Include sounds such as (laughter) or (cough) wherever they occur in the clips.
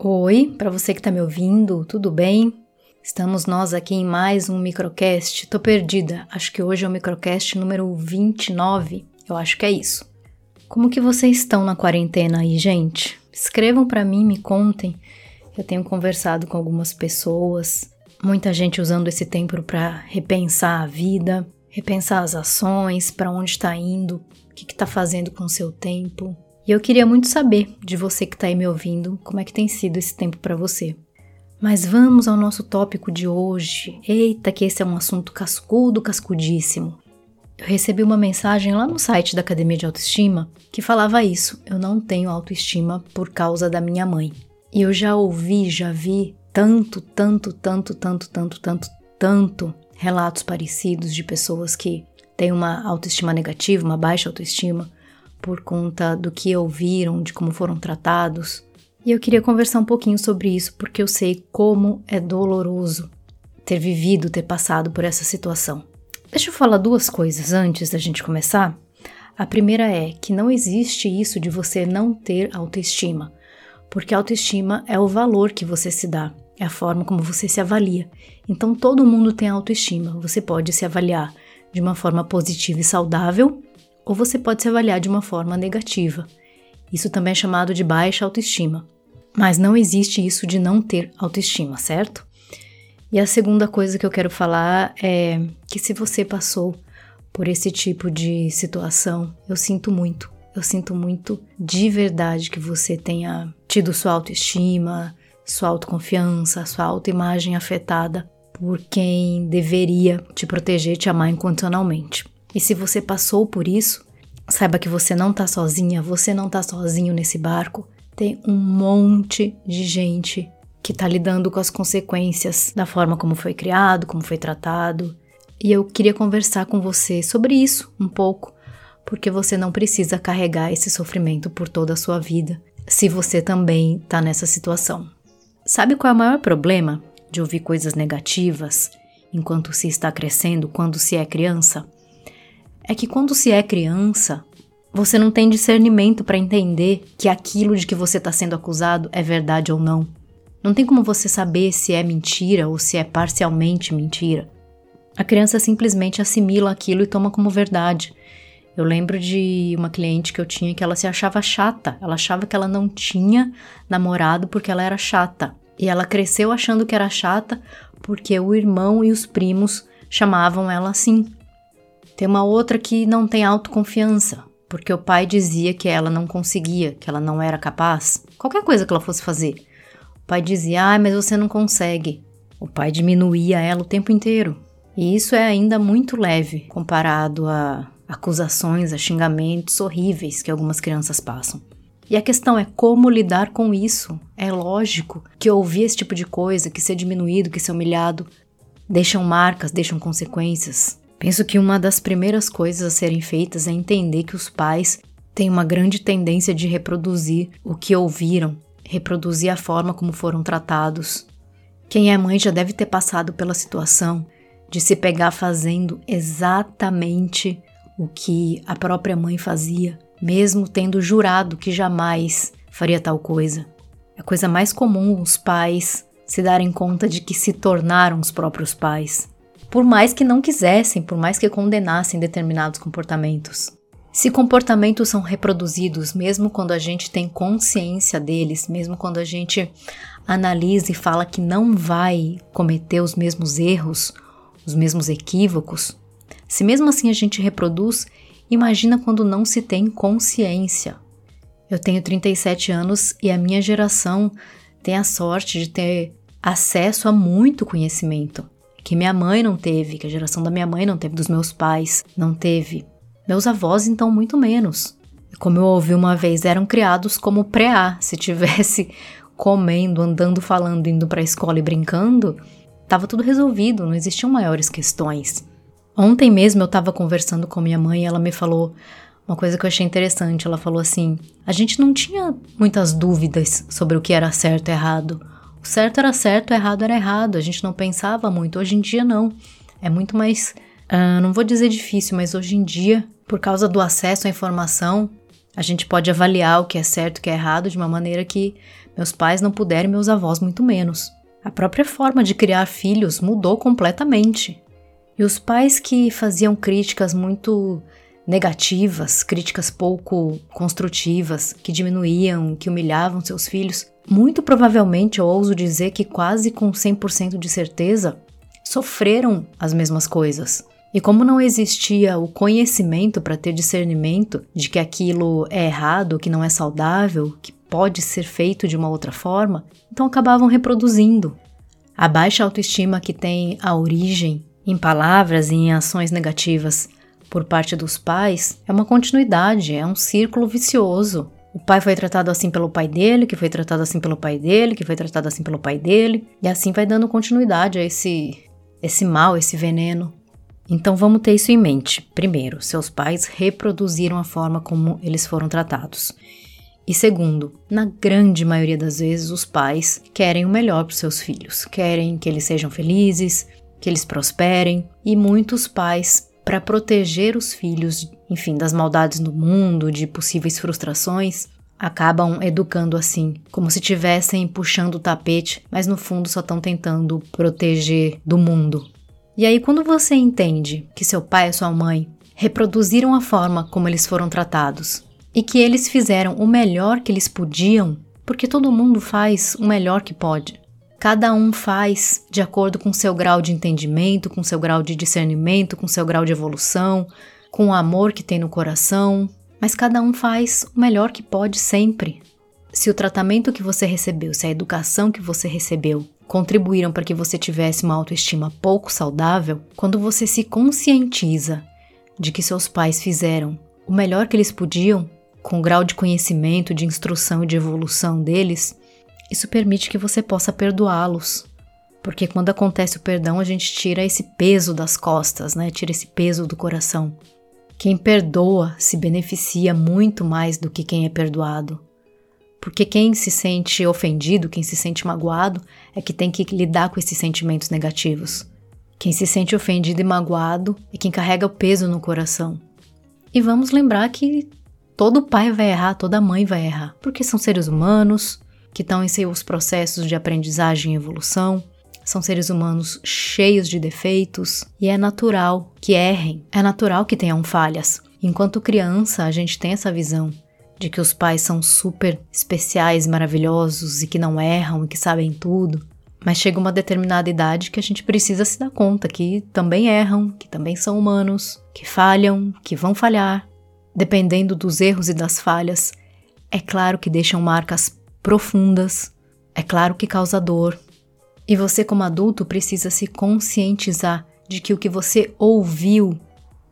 Oi, para você que está me ouvindo, tudo bem? Estamos nós aqui em mais um microcast. Tô perdida. Acho que hoje é o microcast número 29. Eu acho que é isso. Como que vocês estão na quarentena aí, gente? Escrevam para mim, me contem. Eu tenho conversado com algumas pessoas, muita gente usando esse tempo para repensar a vida, repensar as ações, para onde está indo, o que está fazendo com o seu tempo. E eu queria muito saber de você que está aí me ouvindo, como é que tem sido esse tempo para você. Mas vamos ao nosso tópico de hoje. Eita, que esse é um assunto cascudo, cascudíssimo. Eu recebi uma mensagem lá no site da Academia de Autoestima que falava isso. Eu não tenho autoestima por causa da minha mãe. E eu já ouvi, já vi tanto, tanto, tanto, tanto, tanto, tanto, tanto relatos parecidos de pessoas que têm uma autoestima negativa, uma baixa autoestima, por conta do que ouviram, de como foram tratados. E eu queria conversar um pouquinho sobre isso porque eu sei como é doloroso ter vivido, ter passado por essa situação. Deixa eu falar duas coisas antes da gente começar. A primeira é que não existe isso de você não ter autoestima, porque autoestima é o valor que você se dá, é a forma como você se avalia. Então todo mundo tem autoestima, você pode se avaliar de uma forma positiva e saudável ou você pode se avaliar de uma forma negativa. Isso também é chamado de baixa autoestima. Mas não existe isso de não ter autoestima, certo? E a segunda coisa que eu quero falar é que se você passou por esse tipo de situação, eu sinto muito. Eu sinto muito de verdade que você tenha tido sua autoestima, sua autoconfiança, sua autoimagem afetada por quem deveria te proteger, te amar incondicionalmente. E se você passou por isso, saiba que você não tá sozinha, você não tá sozinho nesse barco. Tem um monte de gente que tá lidando com as consequências da forma como foi criado, como foi tratado. E eu queria conversar com você sobre isso um pouco, porque você não precisa carregar esse sofrimento por toda a sua vida, se você também tá nessa situação. Sabe qual é o maior problema de ouvir coisas negativas enquanto se está crescendo, quando se é criança? É que quando se é criança, você não tem discernimento para entender que aquilo de que você está sendo acusado é verdade ou não. Não tem como você saber se é mentira ou se é parcialmente mentira. A criança simplesmente assimila aquilo e toma como verdade. Eu lembro de uma cliente que eu tinha que ela se achava chata, ela achava que ela não tinha namorado porque ela era chata. E ela cresceu achando que era chata porque o irmão e os primos chamavam ela assim. Tem uma outra que não tem autoconfiança, porque o pai dizia que ela não conseguia, que ela não era capaz, qualquer coisa que ela fosse fazer. O pai dizia: "Ah, mas você não consegue". O pai diminuía ela o tempo inteiro. E isso é ainda muito leve comparado a acusações, a xingamentos horríveis que algumas crianças passam. E a questão é como lidar com isso. É lógico que ouvir esse tipo de coisa, que ser diminuído, que ser humilhado, deixam marcas, deixam consequências. Penso que uma das primeiras coisas a serem feitas é entender que os pais têm uma grande tendência de reproduzir o que ouviram, reproduzir a forma como foram tratados. Quem é mãe já deve ter passado pela situação de se pegar fazendo exatamente o que a própria mãe fazia, mesmo tendo jurado que jamais faria tal coisa. É coisa mais comum os pais se darem conta de que se tornaram os próprios pais por mais que não quisessem, por mais que condenassem determinados comportamentos. Se comportamentos são reproduzidos, mesmo quando a gente tem consciência deles, mesmo quando a gente analisa e fala que não vai cometer os mesmos erros, os mesmos equívocos, se mesmo assim a gente reproduz, imagina quando não se tem consciência. Eu tenho 37 anos e a minha geração tem a sorte de ter acesso a muito conhecimento que minha mãe não teve, que a geração da minha mãe não teve, dos meus pais não teve. Meus avós, então, muito menos. Como eu ouvi uma vez, eram criados como pré-A. Se tivesse (laughs) comendo, andando, falando, indo para a escola e brincando, estava tudo resolvido, não existiam maiores questões. Ontem mesmo eu estava conversando com minha mãe e ela me falou uma coisa que eu achei interessante. Ela falou assim: a gente não tinha muitas dúvidas sobre o que era certo e errado. Certo era certo, errado era errado. A gente não pensava muito. Hoje em dia, não. É muito mais. Uh, não vou dizer difícil, mas hoje em dia, por causa do acesso à informação, A gente pode avaliar o que é certo e o que é errado de uma maneira que meus pais não puderam e meus avós muito menos. A própria forma de criar filhos mudou completamente. E os pais que faziam críticas muito negativas, críticas pouco construtivas, que diminuíam, que humilhavam seus filhos, muito provavelmente eu ouso dizer que quase com 100% de certeza sofreram as mesmas coisas. E como não existia o conhecimento para ter discernimento de que aquilo é errado, que não é saudável, que pode ser feito de uma outra forma, então acabavam reproduzindo. A baixa autoestima que tem a origem em palavras e em ações negativas por parte dos pais é uma continuidade, é um círculo vicioso. O pai foi tratado assim pelo pai dele, que foi tratado assim pelo pai dele, que foi tratado assim pelo pai dele, e assim vai dando continuidade a esse esse mal, esse veneno. Então vamos ter isso em mente. Primeiro, seus pais reproduziram a forma como eles foram tratados. E segundo, na grande maioria das vezes os pais querem o melhor para seus filhos, querem que eles sejam felizes, que eles prosperem, e muitos pais, para proteger os filhos, enfim, das maldades do mundo, de possíveis frustrações, acabam educando assim, como se estivessem puxando o tapete, mas no fundo só estão tentando proteger do mundo, e aí, quando você entende que seu pai e sua mãe reproduziram a forma como eles foram tratados e que eles fizeram o melhor que eles podiam, porque todo mundo faz o melhor que pode. Cada um faz de acordo com seu grau de entendimento, com seu grau de discernimento, com seu grau de evolução, com o amor que tem no coração, mas cada um faz o melhor que pode sempre. Se o tratamento que você recebeu, se a educação que você recebeu contribuíram para que você tivesse uma autoestima pouco saudável, quando você se conscientiza de que seus pais fizeram o melhor que eles podiam, com o grau de conhecimento, de instrução e de evolução deles, isso permite que você possa perdoá-los. Porque quando acontece o perdão, a gente tira esse peso das costas, né? Tira esse peso do coração. Quem perdoa se beneficia muito mais do que quem é perdoado. Porque quem se sente ofendido, quem se sente magoado, é que tem que lidar com esses sentimentos negativos. Quem se sente ofendido e magoado é quem carrega o peso no coração. E vamos lembrar que todo pai vai errar, toda mãe vai errar, porque são seres humanos que estão em seus processos de aprendizagem e evolução, são seres humanos cheios de defeitos e é natural que errem, é natural que tenham falhas. Enquanto criança, a gente tem essa visão de que os pais são super especiais, maravilhosos e que não erram e que sabem tudo. Mas chega uma determinada idade que a gente precisa se dar conta que também erram, que também são humanos, que falham, que vão falhar. Dependendo dos erros e das falhas, é claro que deixam marcas profundas, é claro que causa dor. E você, como adulto, precisa se conscientizar de que o que você ouviu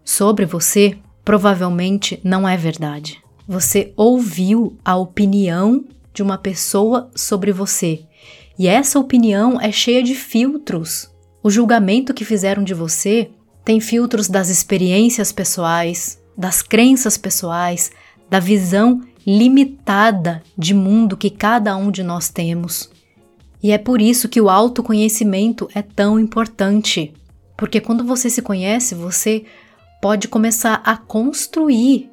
sobre você provavelmente não é verdade. Você ouviu a opinião de uma pessoa sobre você. E essa opinião é cheia de filtros. O julgamento que fizeram de você tem filtros das experiências pessoais, das crenças pessoais, da visão limitada de mundo que cada um de nós temos. E é por isso que o autoconhecimento é tão importante. Porque quando você se conhece, você pode começar a construir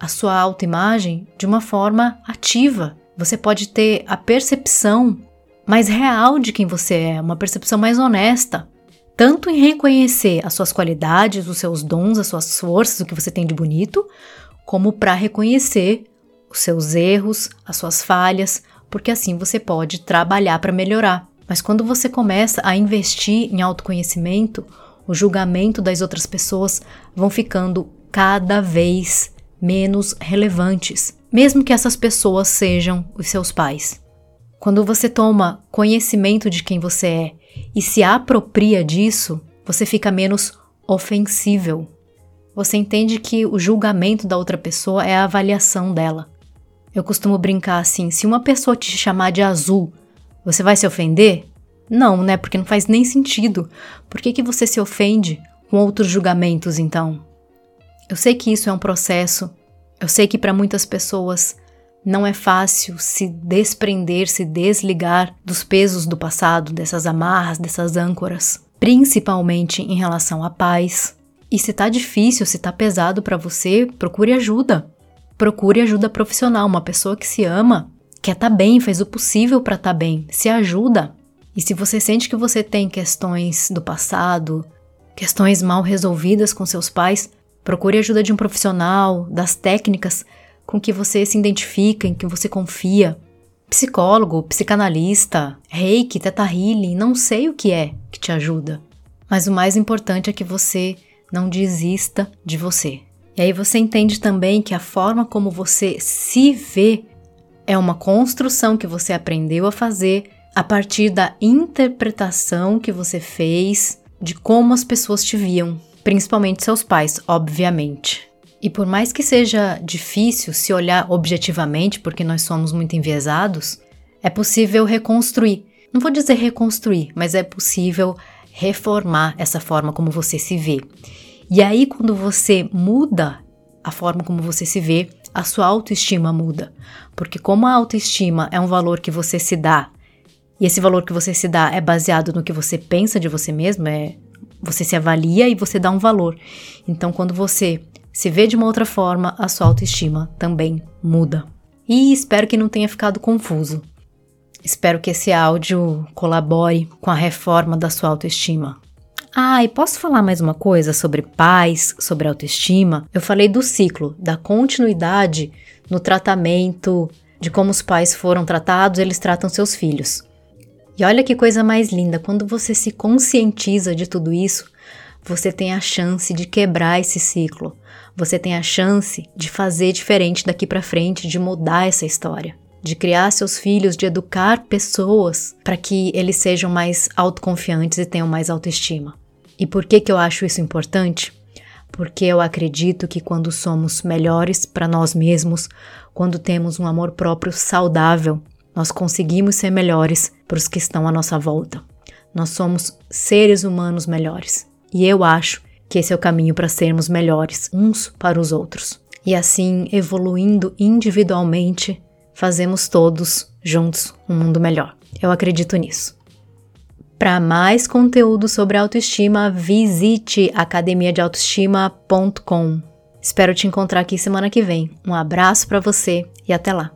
a sua autoimagem de uma forma ativa. Você pode ter a percepção mais real de quem você é, uma percepção mais honesta, tanto em reconhecer as suas qualidades, os seus dons, as suas forças, o que você tem de bonito, como para reconhecer os seus erros, as suas falhas, porque assim você pode trabalhar para melhorar. Mas quando você começa a investir em autoconhecimento, o julgamento das outras pessoas vão ficando cada vez menos relevantes, mesmo que essas pessoas sejam os seus pais. Quando você toma conhecimento de quem você é e se apropria disso, você fica menos ofensível. Você entende que o julgamento da outra pessoa é a avaliação dela. Eu costumo brincar assim: se uma pessoa te chamar de azul, você vai se ofender? Não, né? Porque não faz nem sentido. Por que, que você se ofende com outros julgamentos então? Eu sei que isso é um processo, eu sei que para muitas pessoas não é fácil se desprender, se desligar dos pesos do passado, dessas amarras, dessas âncoras, principalmente em relação à paz. E se tá difícil, se tá pesado para você, procure ajuda. Procure ajuda profissional. Uma pessoa que se ama, quer estar tá bem, faz o possível para estar tá bem, se ajuda. E se você sente que você tem questões do passado, questões mal resolvidas com seus pais, procure ajuda de um profissional, das técnicas com que você se identifica, em que você confia. Psicólogo, psicanalista, reiki, teta healing, não sei o que é que te ajuda. Mas o mais importante é que você não desista de você. E aí você entende também que a forma como você se vê é uma construção que você aprendeu a fazer a partir da interpretação que você fez de como as pessoas te viam, principalmente seus pais, obviamente. E por mais que seja difícil se olhar objetivamente, porque nós somos muito enviesados, é possível reconstruir. Não vou dizer reconstruir, mas é possível reformar essa forma como você se vê. E aí, quando você muda a forma como você se vê, a sua autoestima muda. Porque, como a autoestima é um valor que você se dá, e esse valor que você se dá é baseado no que você pensa de você mesmo, é você se avalia e você dá um valor. Então, quando você se vê de uma outra forma, a sua autoestima também muda. E espero que não tenha ficado confuso. Espero que esse áudio colabore com a reforma da sua autoestima. Ah, e posso falar mais uma coisa sobre paz, sobre autoestima? Eu falei do ciclo, da continuidade no tratamento, de como os pais foram tratados, eles tratam seus filhos. E olha que coisa mais linda, quando você se conscientiza de tudo isso, você tem a chance de quebrar esse ciclo. Você tem a chance de fazer diferente daqui para frente, de mudar essa história de criar seus filhos, de educar pessoas para que eles sejam mais autoconfiantes e tenham mais autoestima. E por que, que eu acho isso importante? Porque eu acredito que quando somos melhores para nós mesmos, quando temos um amor próprio saudável, nós conseguimos ser melhores para os que estão à nossa volta. Nós somos seres humanos melhores. E eu acho que esse é o caminho para sermos melhores uns para os outros. E assim, evoluindo individualmente, fazemos todos juntos um mundo melhor. Eu acredito nisso. Para mais conteúdo sobre autoestima, visite academiadeautoestima.com. Espero te encontrar aqui semana que vem. Um abraço para você e até lá.